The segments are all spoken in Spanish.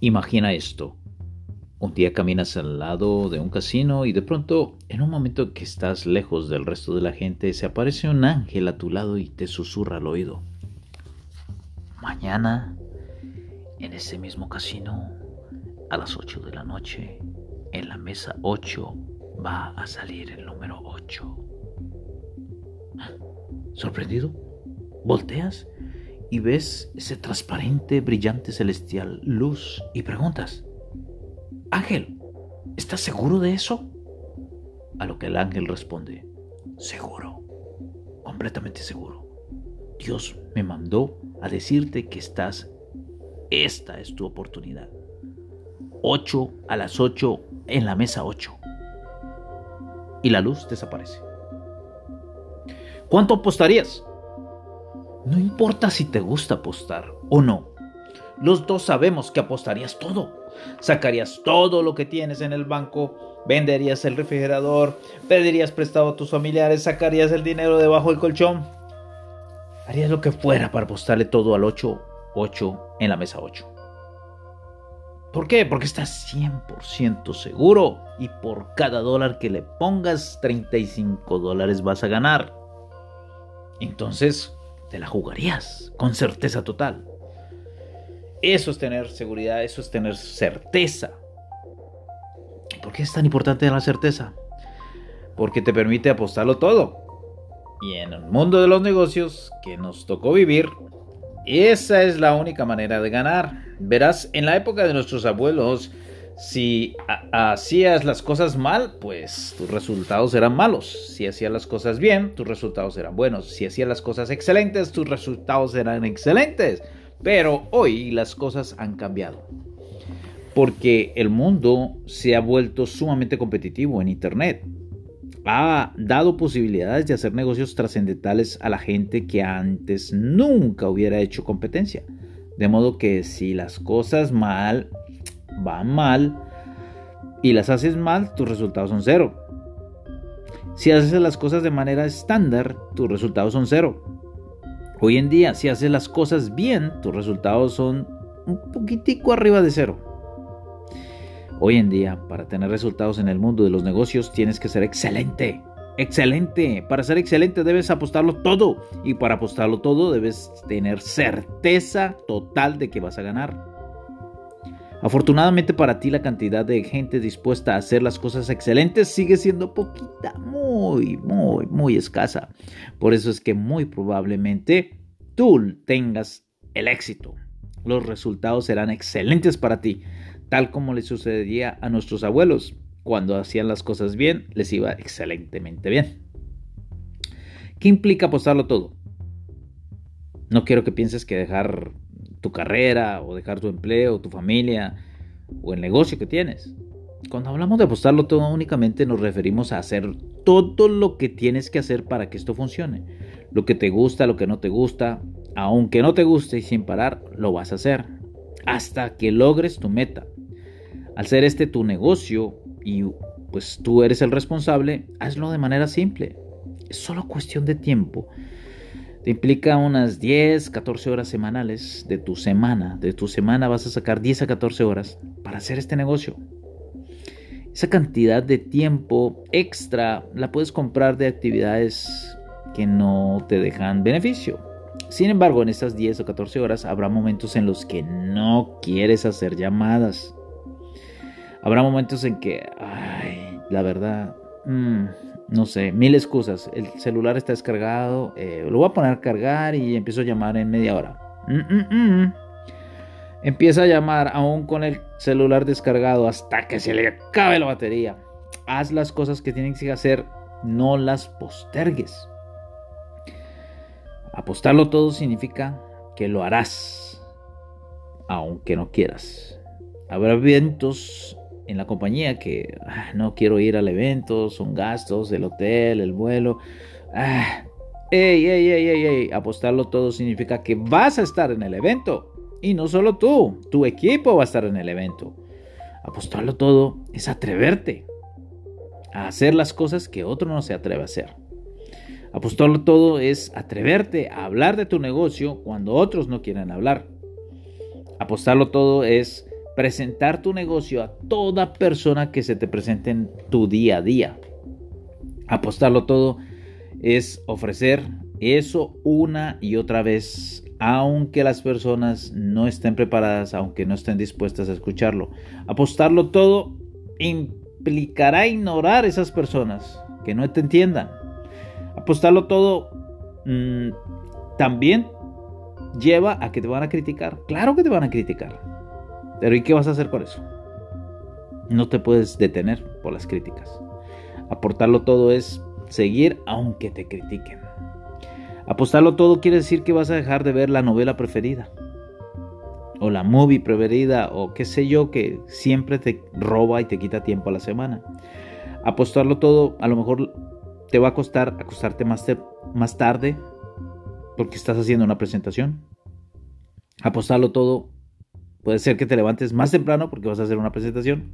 Imagina esto. Un día caminas al lado de un casino y de pronto, en un momento que estás lejos del resto de la gente, se aparece un ángel a tu lado y te susurra al oído. Mañana, en ese mismo casino, a las 8 de la noche, en la mesa 8, va a salir el número 8. ¿Sorprendido? Volteas y ves ese transparente, brillante, celestial luz y preguntas, Ángel, ¿estás seguro de eso? A lo que el ángel responde, seguro, completamente seguro. Dios me mandó a decirte que estás, esta es tu oportunidad. 8 a las 8 en la mesa 8. Y la luz desaparece. ¿Cuánto apostarías? No importa si te gusta apostar o no. Los dos sabemos que apostarías todo. Sacarías todo lo que tienes en el banco, venderías el refrigerador, pedirías prestado a tus familiares, sacarías el dinero debajo del colchón. Harías lo que fuera para apostarle todo al 8, 8 en la mesa 8. ¿Por qué? Porque estás 100% seguro y por cada dólar que le pongas, 35 dólares vas a ganar. Entonces, te la jugarías con certeza total. Eso es tener seguridad, eso es tener certeza. ¿Por qué es tan importante la certeza? Porque te permite apostarlo todo. Y en el mundo de los negocios que nos tocó vivir, esa es la única manera de ganar. Verás, en la época de nuestros abuelos, si hacías las cosas mal, pues tus resultados eran malos. Si hacías las cosas bien, tus resultados eran buenos. Si hacías las cosas excelentes, tus resultados eran excelentes. Pero hoy las cosas han cambiado. Porque el mundo se ha vuelto sumamente competitivo en Internet. Ha dado posibilidades de hacer negocios trascendentales a la gente que antes nunca hubiera hecho competencia. De modo que si las cosas mal van mal y las haces mal, tus resultados son cero. Si haces las cosas de manera estándar, tus resultados son cero. Hoy en día, si haces las cosas bien, tus resultados son un poquitico arriba de cero. Hoy en día, para tener resultados en el mundo de los negocios, tienes que ser excelente. Excelente. Para ser excelente debes apostarlo todo. Y para apostarlo todo debes tener certeza total de que vas a ganar. Afortunadamente para ti la cantidad de gente dispuesta a hacer las cosas excelentes sigue siendo poquita, muy, muy, muy escasa. Por eso es que muy probablemente tú tengas el éxito. Los resultados serán excelentes para ti, tal como le sucedía a nuestros abuelos. Cuando hacían las cosas bien, les iba excelentemente bien. ¿Qué implica apostarlo todo? No quiero que pienses que dejar tu carrera o dejar tu empleo, tu familia o el negocio que tienes. Cuando hablamos de apostarlo todo únicamente nos referimos a hacer todo lo que tienes que hacer para que esto funcione. Lo que te gusta, lo que no te gusta, aunque no te guste y sin parar, lo vas a hacer hasta que logres tu meta. Al ser este tu negocio y pues tú eres el responsable, hazlo de manera simple. Es solo cuestión de tiempo te implica unas 10, 14 horas semanales de tu semana. De tu semana vas a sacar 10 a 14 horas para hacer este negocio. Esa cantidad de tiempo extra la puedes comprar de actividades que no te dejan beneficio. Sin embargo, en estas 10 o 14 horas habrá momentos en los que no quieres hacer llamadas. Habrá momentos en que, ay, la verdad, mmm, no sé, mil excusas. El celular está descargado, eh, lo voy a poner a cargar y empiezo a llamar en media hora. Mm, mm, mm. Empieza a llamar aún con el celular descargado hasta que se le acabe la batería. Haz las cosas que tienes que hacer, no las postergues. Apostarlo todo significa que lo harás, aunque no quieras. Habrá vientos en la compañía que ah, no quiero ir al evento, son gastos, el hotel, el vuelo. Ah, ey, ey, ey, ey, ey, apostarlo todo significa que vas a estar en el evento. Y no solo tú, tu equipo va a estar en el evento. Apostarlo todo es atreverte a hacer las cosas que otro no se atreve a hacer. Apostarlo todo es atreverte a hablar de tu negocio cuando otros no quieren hablar. Apostarlo todo es presentar tu negocio a toda persona que se te presente en tu día a día. Apostarlo todo es ofrecer eso una y otra vez, aunque las personas no estén preparadas, aunque no estén dispuestas a escucharlo. Apostarlo todo implicará ignorar esas personas que no te entiendan. Apostarlo todo mm, también lleva a que te van a criticar. Claro que te van a criticar. Pero ¿y qué vas a hacer con eso? No te puedes detener por las críticas. Aportarlo todo es seguir aunque te critiquen. Apostarlo todo quiere decir que vas a dejar de ver la novela preferida. O la movie preferida. O qué sé yo que siempre te roba y te quita tiempo a la semana. Apostarlo todo a lo mejor te va a costar acostarte más, más tarde porque estás haciendo una presentación. Apostarlo todo puede ser que te levantes más temprano porque vas a hacer una presentación,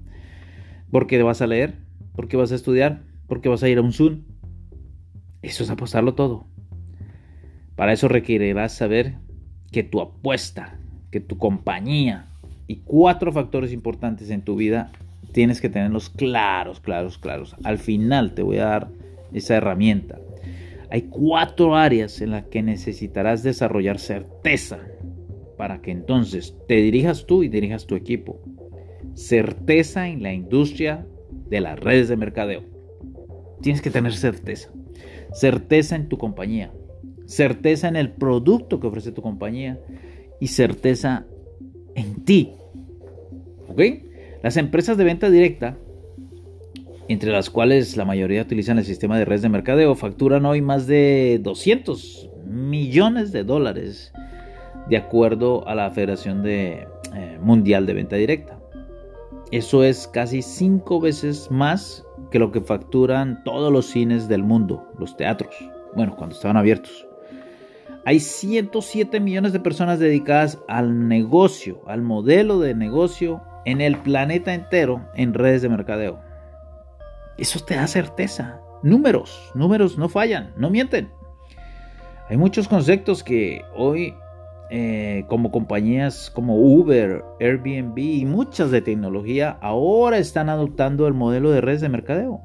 porque vas a leer, porque vas a estudiar, porque vas a ir a un Zoom. Eso es apostarlo todo. Para eso requerirás saber que tu apuesta, que tu compañía y cuatro factores importantes en tu vida tienes que tenerlos claros, claros, claros. Al final te voy a dar esa herramienta. Hay cuatro áreas en las que necesitarás desarrollar certeza para que entonces te dirijas tú y dirijas tu equipo. Certeza en la industria de las redes de mercadeo. Tienes que tener certeza. Certeza en tu compañía. Certeza en el producto que ofrece tu compañía. Y certeza en ti. ¿Ok? Las empresas de venta directa entre las cuales la mayoría utilizan el sistema de redes de mercadeo, facturan hoy más de 200 millones de dólares, de acuerdo a la Federación de, eh, Mundial de Venta Directa. Eso es casi cinco veces más que lo que facturan todos los cines del mundo, los teatros, bueno, cuando estaban abiertos. Hay 107 millones de personas dedicadas al negocio, al modelo de negocio en el planeta entero en redes de mercadeo. Eso te da certeza. Números, números no fallan, no mienten. Hay muchos conceptos que hoy, eh, como compañías como Uber, Airbnb y muchas de tecnología, ahora están adoptando el modelo de redes de mercadeo.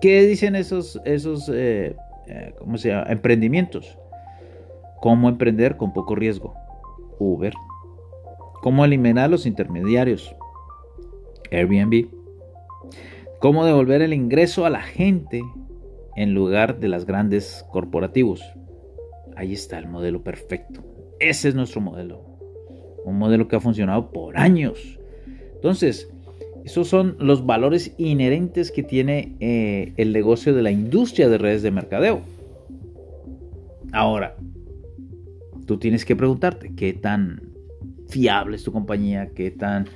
¿Qué dicen esos, esos eh, eh, ¿cómo se llama? emprendimientos? ¿Cómo emprender con poco riesgo? Uber. ¿Cómo eliminar los intermediarios? Airbnb cómo devolver el ingreso a la gente en lugar de las grandes corporativos. Ahí está el modelo perfecto. Ese es nuestro modelo. Un modelo que ha funcionado por años. Entonces, esos son los valores inherentes que tiene eh, el negocio de la industria de redes de mercadeo. Ahora, tú tienes que preguntarte qué tan fiable es tu compañía, qué tan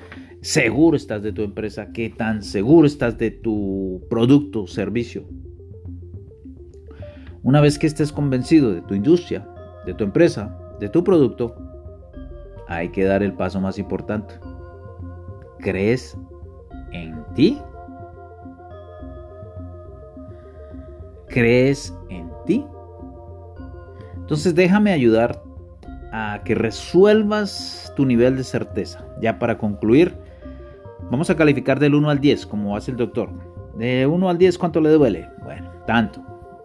seguro estás de tu empresa, qué tan seguro estás de tu producto o servicio. Una vez que estés convencido de tu industria, de tu empresa, de tu producto, hay que dar el paso más importante. ¿Crees en ti? ¿Crees en ti? Entonces déjame ayudar a que resuelvas tu nivel de certeza. Ya para concluir, Vamos a calificar del 1 al 10, como hace el doctor. De 1 al 10, ¿cuánto le duele? Bueno, tanto.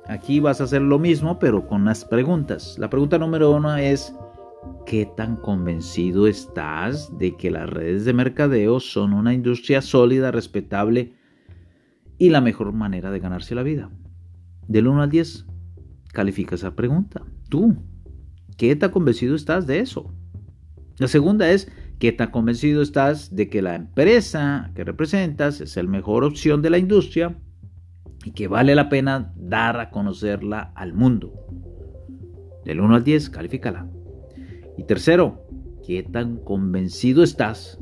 Aquí vas a hacer lo mismo, pero con las preguntas. La pregunta número uno es, ¿qué tan convencido estás de que las redes de mercadeo son una industria sólida, respetable y la mejor manera de ganarse la vida? Del 1 al 10, califica esa pregunta. Tú, ¿qué tan convencido estás de eso? La segunda es, ¿Qué tan convencido estás de que la empresa que representas es la mejor opción de la industria y que vale la pena dar a conocerla al mundo? Del 1 al 10, califícala. Y tercero, ¿qué tan convencido estás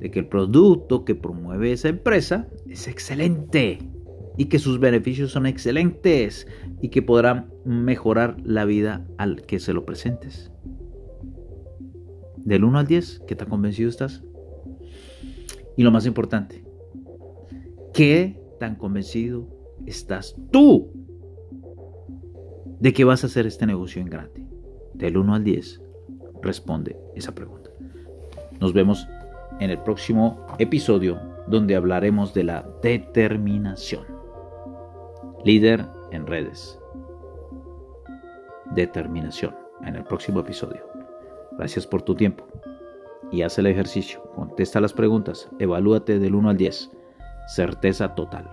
de que el producto que promueve esa empresa es excelente y que sus beneficios son excelentes y que podrán mejorar la vida al que se lo presentes? Del 1 al 10, ¿qué tan convencido estás? Y lo más importante, ¿qué tan convencido estás tú de que vas a hacer este negocio en grande? Del 1 al 10, responde esa pregunta. Nos vemos en el próximo episodio donde hablaremos de la determinación. Líder en redes. Determinación en el próximo episodio. Gracias por tu tiempo. Y haz el ejercicio. Contesta las preguntas. Evalúate del 1 al 10. Certeza total.